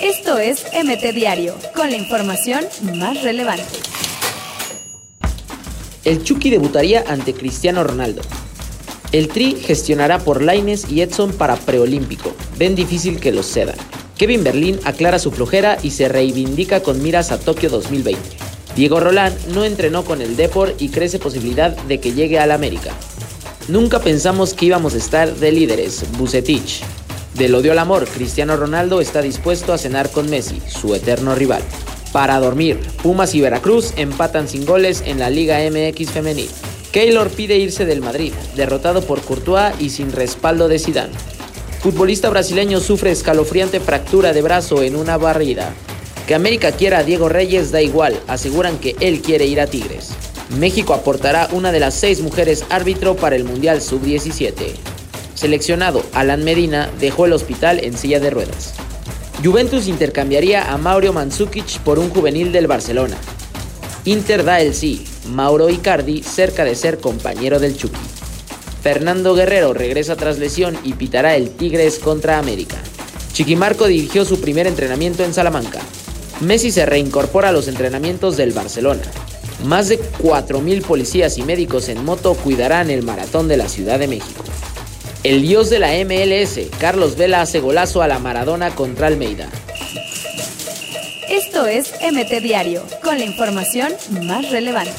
Esto es MT Diario, con la información más relevante. El Chucky debutaría ante Cristiano Ronaldo. El Tri gestionará por Laines y Edson para preolímpico. Ven difícil que los cedan. Kevin Berlín aclara su flojera y se reivindica con miras a Tokio 2020. Diego Rolán no entrenó con el Depor y crece posibilidad de que llegue al América. Nunca pensamos que íbamos a estar de líderes, Bucetich. Del odio al amor, Cristiano Ronaldo está dispuesto a cenar con Messi, su eterno rival. Para dormir, Pumas y Veracruz empatan sin goles en la Liga MX femenil. Keylor pide irse del Madrid, derrotado por Courtois y sin respaldo de Zidane. Futbolista brasileño sufre escalofriante fractura de brazo en una barrida. Que América quiera a Diego Reyes da igual, aseguran que él quiere ir a Tigres. México aportará una de las seis mujeres árbitro para el Mundial Sub-17. Seleccionado, Alan Medina dejó el hospital en silla de ruedas. Juventus intercambiaría a Mauro Mandzukic por un juvenil del Barcelona. Inter da el sí, Mauro Icardi cerca de ser compañero del Chucky. Fernando Guerrero regresa tras lesión y pitará el Tigres contra América. Chiquimarco dirigió su primer entrenamiento en Salamanca. Messi se reincorpora a los entrenamientos del Barcelona. Más de 4.000 policías y médicos en moto cuidarán el maratón de la Ciudad de México. El dios de la MLS, Carlos Vela, hace golazo a la Maradona contra Almeida. Esto es MT Diario, con la información más relevante.